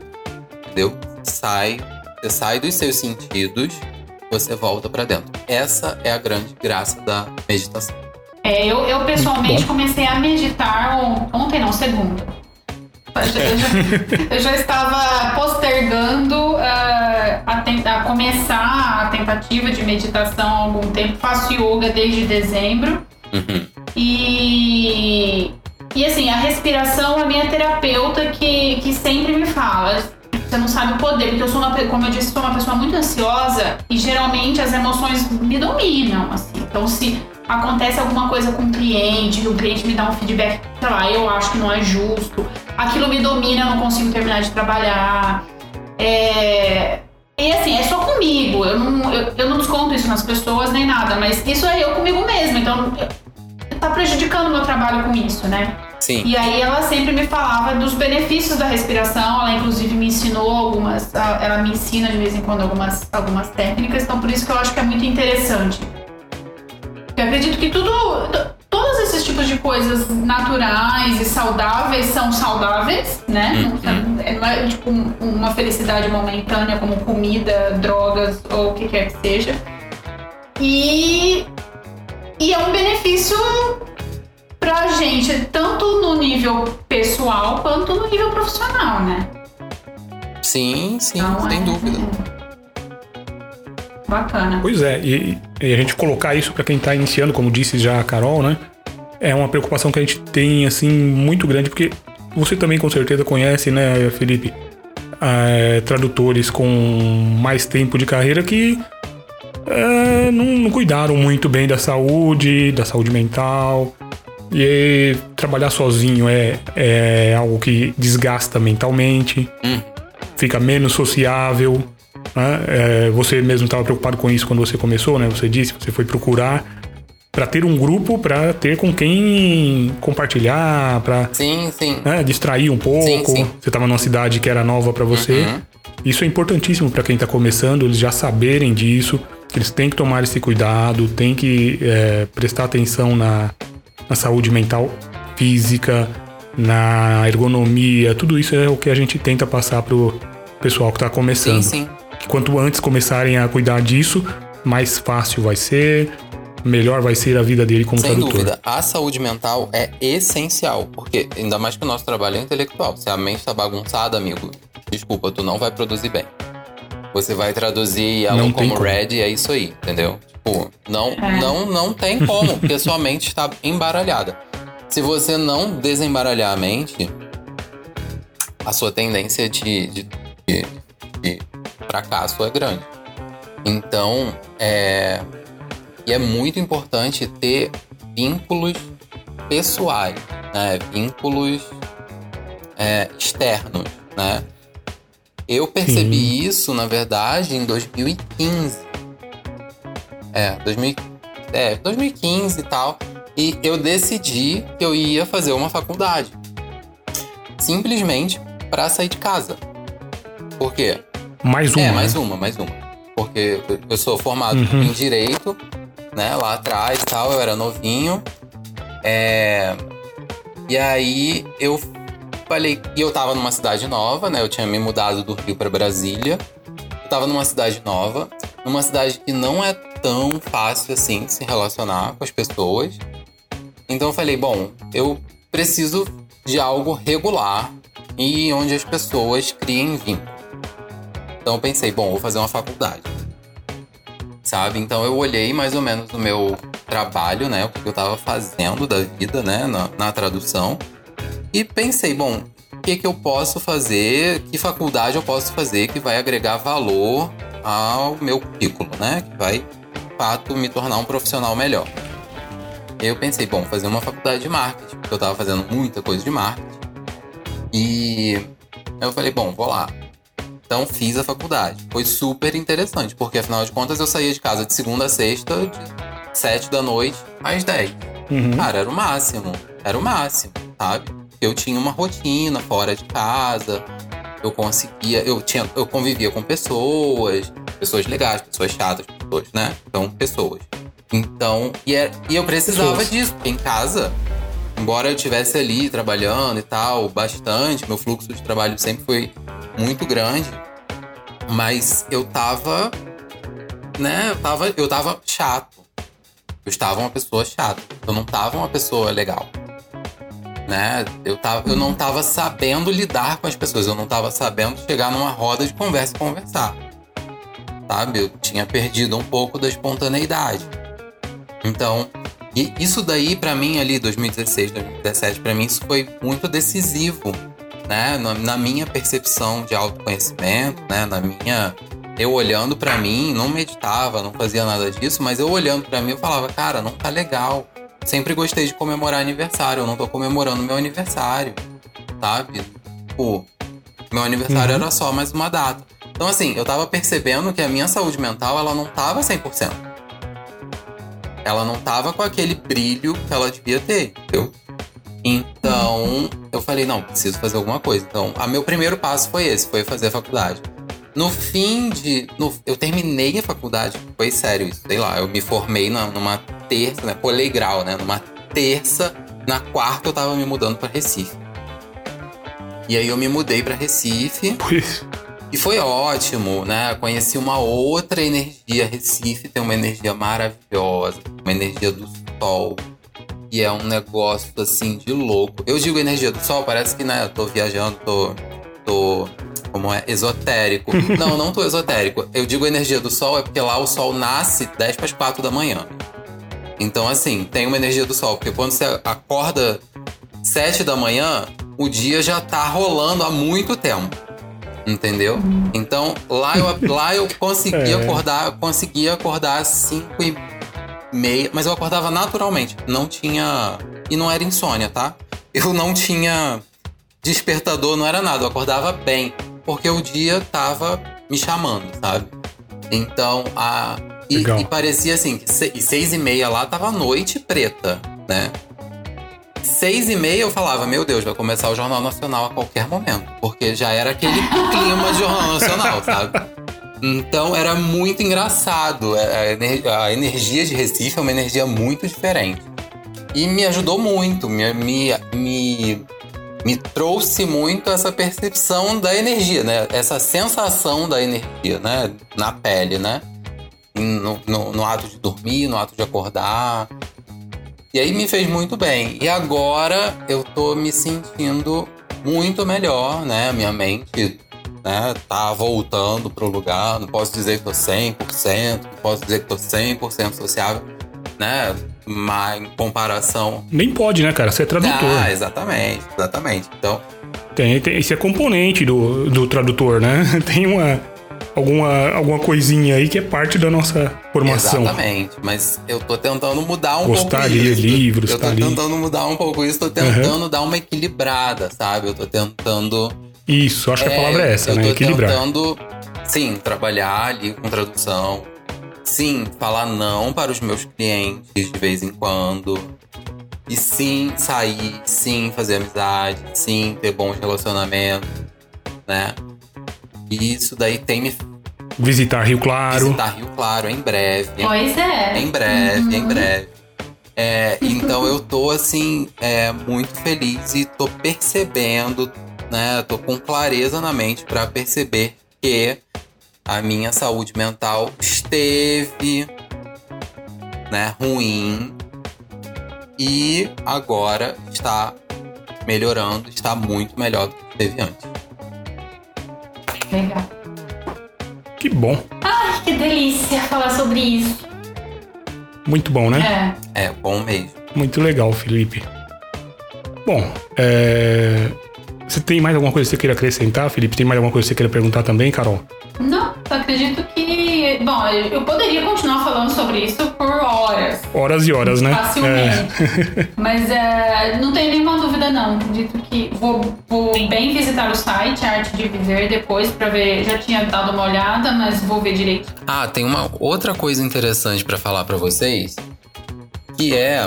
entendeu? Sai, você sai dos seus sentidos, você volta para dentro. Essa é a grande graça da meditação. É, eu, eu pessoalmente comecei a meditar ontem, não, segunda. Eu já, eu já estava postergando uh, a, a, começar a tentativa de meditação há algum tempo. Faço yoga desde dezembro. Uhum. E, e assim, a respiração, a minha terapeuta que, que sempre me fala. Você não sabe o poder, porque eu sou uma, como eu disse, sou uma pessoa muito ansiosa e geralmente as emoções me dominam, assim. Então, se acontece alguma coisa com o cliente, o cliente me dá um feedback, sei lá, eu acho que não é justo, aquilo me domina, eu não consigo terminar de trabalhar. É... E assim, é só comigo, eu não, eu, eu não desconto isso nas pessoas nem nada, mas isso é eu comigo mesmo, então tá prejudicando o meu trabalho com isso, né? Sim. E aí ela sempre me falava dos benefícios da respiração, ela inclusive me ensinou algumas, ela me ensina de vez em quando algumas, algumas técnicas, então por isso que eu acho que é muito interessante. Eu acredito que tudo, todos esses tipos de coisas naturais e saudáveis são saudáveis, né? Uhum. Não é tipo uma felicidade momentânea como comida, drogas ou o que quer que seja. E, e é um benefício pra gente, tanto no nível pessoal quanto no nível profissional, né? Sim, sim, então, sem é, dúvida. É. Bacana. Pois é, e, e a gente colocar isso para quem está iniciando, como disse já a Carol, né? É uma preocupação que a gente tem, assim, muito grande, porque você também com certeza conhece, né, Felipe? É, tradutores com mais tempo de carreira que é, não, não, cuidaram muito bem da saúde, da saúde mental. E trabalhar sozinho é, é algo que desgasta mentalmente, hum. fica menos sociável. Né? É, você mesmo estava preocupado com isso quando você começou, né? Você disse, você foi procurar para ter um grupo, para ter com quem compartilhar, para sim, sim. Né, distrair um pouco. Sim, sim. Você estava numa cidade que era nova para você. Uhum. Isso é importantíssimo para quem está começando, eles já saberem disso, que eles têm que tomar esse cuidado, têm que é, prestar atenção na, na saúde mental, física, na ergonomia, tudo isso é o que a gente tenta passar pro pessoal que está começando. Sim, sim que quanto antes começarem a cuidar disso, mais fácil vai ser, melhor vai ser a vida dele como Sem tradutor. Sem dúvida, a saúde mental é essencial, porque ainda mais que o nosso trabalho é intelectual. Se a mente está bagunçada, amigo, desculpa, tu não vai produzir bem. Você vai traduzir algo como, como red e é isso aí, entendeu? Tipo, não, é. não, não tem como, porque sua mente está embaralhada. Se você não desembaralhar a mente, a sua tendência de, de, de, de fracasso é grande. Então, é, e é muito importante ter vínculos pessoais, né? vínculos é, externos, né? Eu percebi Sim. isso, na verdade, em 2015. É, 2000, é, 2015 e tal. E eu decidi que eu ia fazer uma faculdade. Simplesmente para sair de casa. Por quê? Mais uma. É, mais né? uma, mais uma. Porque eu sou formado uhum. em direito, né? Lá atrás tal, eu era novinho. É... E aí eu falei. E eu tava numa cidade nova, né? Eu tinha me mudado do Rio para Brasília. Eu tava numa cidade nova, numa cidade que não é tão fácil assim se relacionar com as pessoas. Então eu falei, bom, eu preciso de algo regular e onde as pessoas criem vínculo. Então eu pensei, bom, vou fazer uma faculdade. Sabe? Então eu olhei mais ou menos no meu trabalho, né? O que eu estava fazendo da vida, né? Na, na tradução. E pensei, bom, o que, que eu posso fazer? Que faculdade eu posso fazer que vai agregar valor ao meu currículo, né? Que vai, de fato, me tornar um profissional melhor. Eu pensei, bom, fazer uma faculdade de marketing, porque eu estava fazendo muita coisa de marketing. E eu falei, bom, vou lá. Então fiz a faculdade. Foi super interessante, porque afinal de contas eu saía de casa de segunda a sexta, de sete da noite às dez. Uhum. Cara, era o máximo. Era o máximo, sabe? Eu tinha uma rotina fora de casa. Eu conseguia, eu tinha, eu convivia com pessoas, pessoas legais, pessoas chatas, pessoas, né? Então, pessoas. Então, e, é, e eu precisava pessoas. disso, porque em casa embora eu estivesse ali trabalhando e tal, bastante, meu fluxo de trabalho sempre foi muito grande, mas eu tava, né, eu tava, eu tava chato. Eu estava uma pessoa chata. Eu não tava uma pessoa legal. Né? Eu, tava, eu não tava sabendo lidar com as pessoas. Eu não tava sabendo chegar numa roda de conversa e conversar. Sabe? Eu tinha perdido um pouco da espontaneidade. Então, isso daí para mim ali 2016, 2017, para mim isso foi muito decisivo, né? Na minha percepção de autoconhecimento, né? Na minha eu olhando para mim, não meditava, não fazia nada disso, mas eu olhando para mim, eu falava, cara, não tá legal. Sempre gostei de comemorar aniversário, eu não tô comemorando meu aniversário, sabe? Pô, meu aniversário uhum. era só mais uma data. Então, assim, eu tava percebendo que a minha saúde mental, ela não tava 100%. Ela não tava com aquele brilho que ela devia ter, entendeu? Então, eu falei, não, preciso fazer alguma coisa. Então, a meu primeiro passo foi esse, foi fazer a faculdade. No fim de. No, eu terminei a faculdade, foi sério isso, sei lá, eu me formei na, numa terça, né? Pulei grau, né? Numa terça, na quarta eu tava me mudando para Recife. E aí eu me mudei para Recife. Pois. E foi ótimo, né? Conheci uma outra energia. Recife tem uma energia maravilhosa, uma energia do sol. E é um negócio assim de louco. Eu digo energia do sol, parece que, né, eu tô viajando, tô. tô como é esotérico. não, não tô esotérico. Eu digo energia do sol é porque lá o sol nasce 10 para as 4 da manhã. Então, assim, tem uma energia do sol, porque quando você acorda 7 da manhã, o dia já tá rolando há muito tempo. Entendeu? Então, lá eu, lá eu conseguia é. acordar, conseguia acordar às 5 e meia, mas eu acordava naturalmente. Não tinha. E não era insônia, tá? Eu não tinha despertador, não era nada. Eu acordava bem porque o dia tava me chamando, sabe? Então, a. E, e parecia assim, que se, seis e meia lá tava noite preta, né? Seis e meia eu falava, meu Deus, vai começar o Jornal Nacional a qualquer momento. Porque já era aquele clima de Jornal Nacional, sabe? Então era muito engraçado. É, a, energia de Recife é uma energia muito diferente. E me ajudou muito, me, me, me me trouxe muito essa percepção da energia, né? Essa sensação da energia, né? Na pele, né? No, no, no, ato de dormir, no ato de acordar. E aí me fez muito bem. E agora eu tô me sentindo muito melhor, né? Minha mente né, tá voltando pro lugar. Não posso dizer que tô 100%, não posso dizer que tô 100% sociável, né? Mas em comparação. Nem pode, né, cara? Você é tradutor. Ah, exatamente, exatamente. Então. Tem, tem, esse é componente do, do tradutor, né? Tem uma, alguma, alguma coisinha aí que é parte da nossa formação. Exatamente, mas eu tô tentando mudar um Gostar pouco isso. livros, eu tô tá tentando ali. mudar um pouco isso, tô tentando uhum. dar uma equilibrada, sabe? Eu tô tentando. Isso, acho é, que a palavra é essa, eu né? Tô Equilibrar. tentando, sim, trabalhar ali com tradução, sim, falar não para os meus clientes de vez em quando. E sim, sair, sim, fazer amizade, sim, ter bons relacionamentos, né? E isso daí tem me. Visitar Rio Claro. Visitar Rio Claro em breve. Pois é. Em breve, uhum. em breve. É, então eu tô assim, é, muito feliz e tô percebendo, né? Tô com clareza na mente para perceber que a minha saúde mental esteve né, ruim e agora está melhorando, está muito melhor do que esteve antes. Legal. Que bom. Ai, que delícia falar sobre isso. Muito bom, né? É. É bom mesmo. Muito legal, Felipe. Bom, é... você tem mais alguma coisa que você queira acrescentar, Felipe? Tem mais alguma coisa que você queira perguntar também, Carol? Não, acredito que. Bom, eu poderia continuar falando sobre isso por horas. Horas e horas, né? Facilmente. É. Mas é, não tenho nenhuma dúvida, não. Acredito que vou, vou bem visitar o site Arte de Viver depois para ver. Já tinha dado uma olhada, mas vou ver direito. Ah, tem uma outra coisa interessante para falar para vocês, que é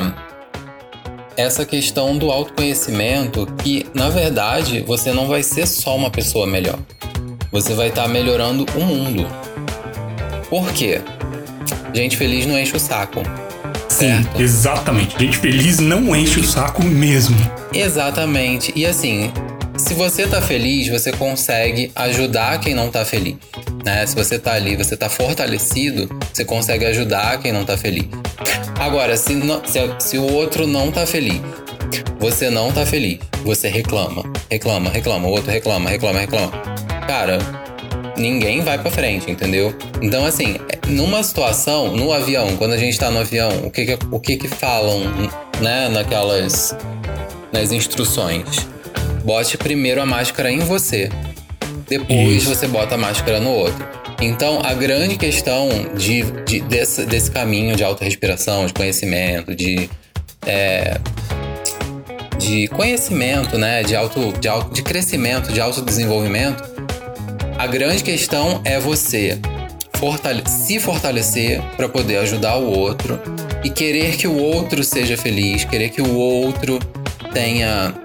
essa questão do autoconhecimento, que na verdade você não vai ser só uma pessoa melhor você vai estar tá melhorando o mundo. Por quê? Gente feliz não enche o saco. Sim, certo? exatamente. Gente feliz não enche o saco mesmo. Exatamente. E assim, se você tá feliz, você consegue ajudar quem não tá feliz. Né? Se você tá ali, você tá fortalecido, você consegue ajudar quem não tá feliz. Agora, se, não- se, se o outro não tá feliz, você não tá feliz, você reclama, reclama, reclama, o outro reclama, reclama, reclama. Cara, ninguém vai pra frente, entendeu? Então, assim, numa situação, no avião, quando a gente tá no avião, o que que, o que, que falam, né, naquelas. nas instruções? Bote primeiro a máscara em você, depois Isso. você bota a máscara no outro. Então, a grande questão de, de- desse, desse caminho de autorrespiração, de conhecimento, de. é, de conhecimento, né? De, auto, de, auto, de crescimento, de autodesenvolvimento, a grande questão é você fortale se fortalecer para poder ajudar o outro e querer que o outro seja feliz, querer que o outro tenha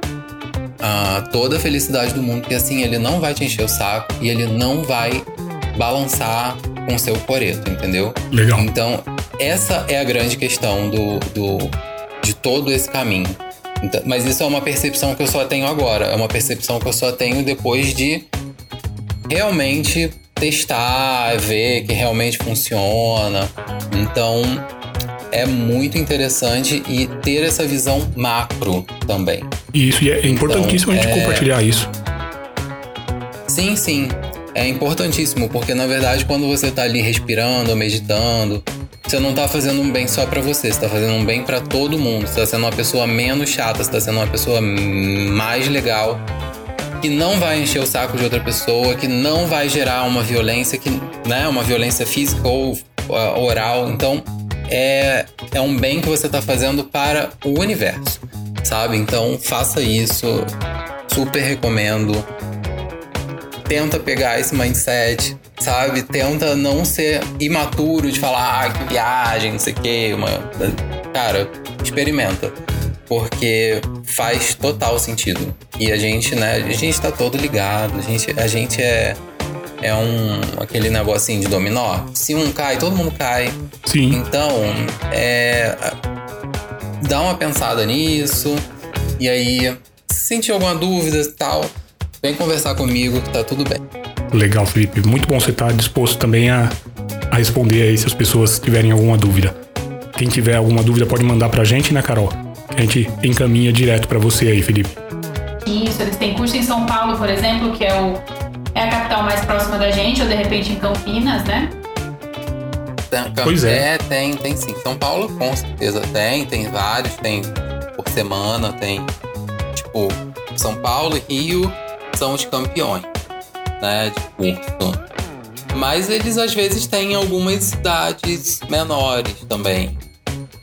ah, toda a felicidade do mundo, porque assim ele não vai te encher o saco e ele não vai balançar com seu coreto, entendeu? Legal. Então, essa é a grande questão do, do, de todo esse caminho. Então, mas isso é uma percepção que eu só tenho agora. É uma percepção que eu só tenho depois de realmente testar, ver que realmente funciona. Então, é muito interessante e ter essa visão macro também. E isso e é importantíssimo a gente é- compartilhar isso. Sim, sim. É importantíssimo, porque na verdade, quando você tá ali respirando meditando, você não tá fazendo um bem só pra você, você tá fazendo um bem pra todo mundo. Você tá sendo uma pessoa menos chata, você tá sendo uma pessoa mais legal, que não vai encher o saco de outra pessoa, que não vai gerar uma violência, que, né, uma violência física ou uh, oral. Então, é, é um bem que você tá fazendo para o universo, sabe? Então, faça isso. Super recomendo tenta pegar esse mindset, sabe? Tenta não ser imaturo de falar, ah, que viagem, não sei o quê. Cara, experimenta. Porque faz total sentido. E a gente, né? A gente tá todo ligado. A gente, a gente é. É um. aquele negocinho de dominó. Se um cai, todo mundo cai. Sim. Então, é, dá uma pensada nisso. E aí, se sentir alguma dúvida e tal, vem conversar comigo que tá tudo bem. Legal, Felipe. Muito bom você estar disposto também a, a responder aí se as pessoas tiverem alguma dúvida. Quem tiver alguma dúvida pode mandar pra gente, né, Carol? A gente encaminha direto pra você aí, Felipe. Isso, eles têm curso em São Paulo, por exemplo, que é, o, é a capital mais próxima da gente, ou de repente em Campinas, né? Pois é. tem, tem sim. São Paulo com certeza tem, tem vários, tem por semana, tem tipo São Paulo e Rio são os campeões, né, de curso. Mas eles às vezes têm algumas cidades menores também.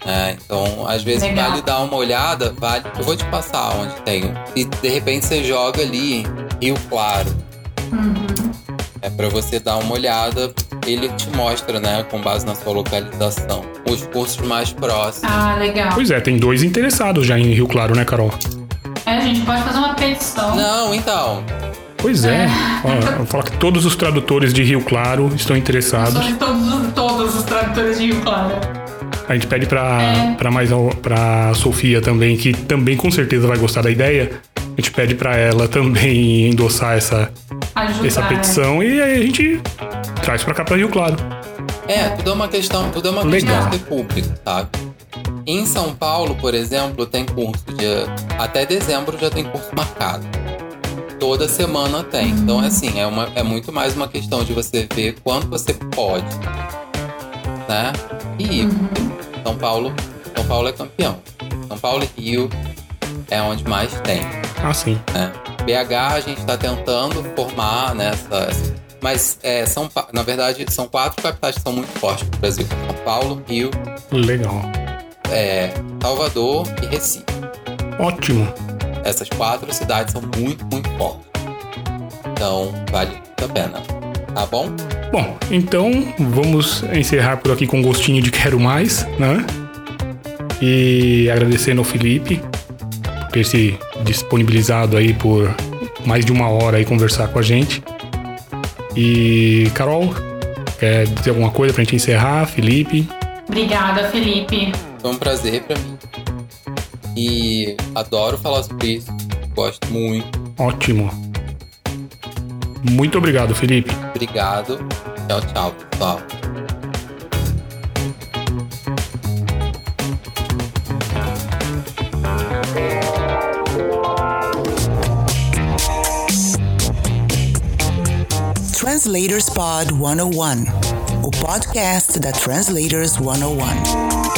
Né? Então, às vezes Legal. vale dar uma olhada, vale. Eu vou te passar onde tem. E de repente você joga ali Rio Claro. É pra você dar uma olhada, ele te mostra, né, com base na sua localização, os cursos mais próximos. Ah, legal. Pois é, tem dois interessados já em Rio Claro, né, Carol? É, a gente pode fazer uma petição. Não, então, Pois é. Ó, Vou falar que todos os tradutores de Rio Claro estão interessados. Todos, os- todos os tradutores de Rio Claro. A gente pede pra, pra mais pra Sofia também, que também com certeza vai gostar da ideia. A gente pede pra ela também endossar essa, Ajudar. essa petição e aí a gente traz pra cá pra Rio Claro. é, tudo é uma questão, tudo é uma Legal. questão de público, sabe? Em São Paulo, por exemplo, tem curso de até dezembro já tem curso marcado. Toda semana tem. Então, assim, é, uma, é muito mais uma questão de você ver quanto você pode, né? E ir. São Paulo, São Paulo é campeão. São Paulo e Rio é onde mais tem. Ah, sim. né? BH a gente está tentando formar nessa. mas é, são, na verdade, são quatro capitais que são muito fortes no Brasil: São Paulo, Rio, Legal. é, Salvador e Recife. Ótimo. Essas quatro cidades são muito, muito fortes. Então, vale muito a pena. Tá bom? Bom, então vamos encerrar por aqui com gostinho de quero mais, né? E agradecendo ao Felipe por ter se disponibilizado aí por mais de uma hora aí conversar com a gente. E Carol, quer dizer alguma coisa pra gente encerrar? Felipe? Obrigada, Felipe. Foi um prazer para mim. E adoro falar sobre isso. Gosto muito. Ótimo. Muito obrigado, Felipe. Obrigado. Tchau, tchau, pessoal. Translators Pod 101, o podcast da Translators 101.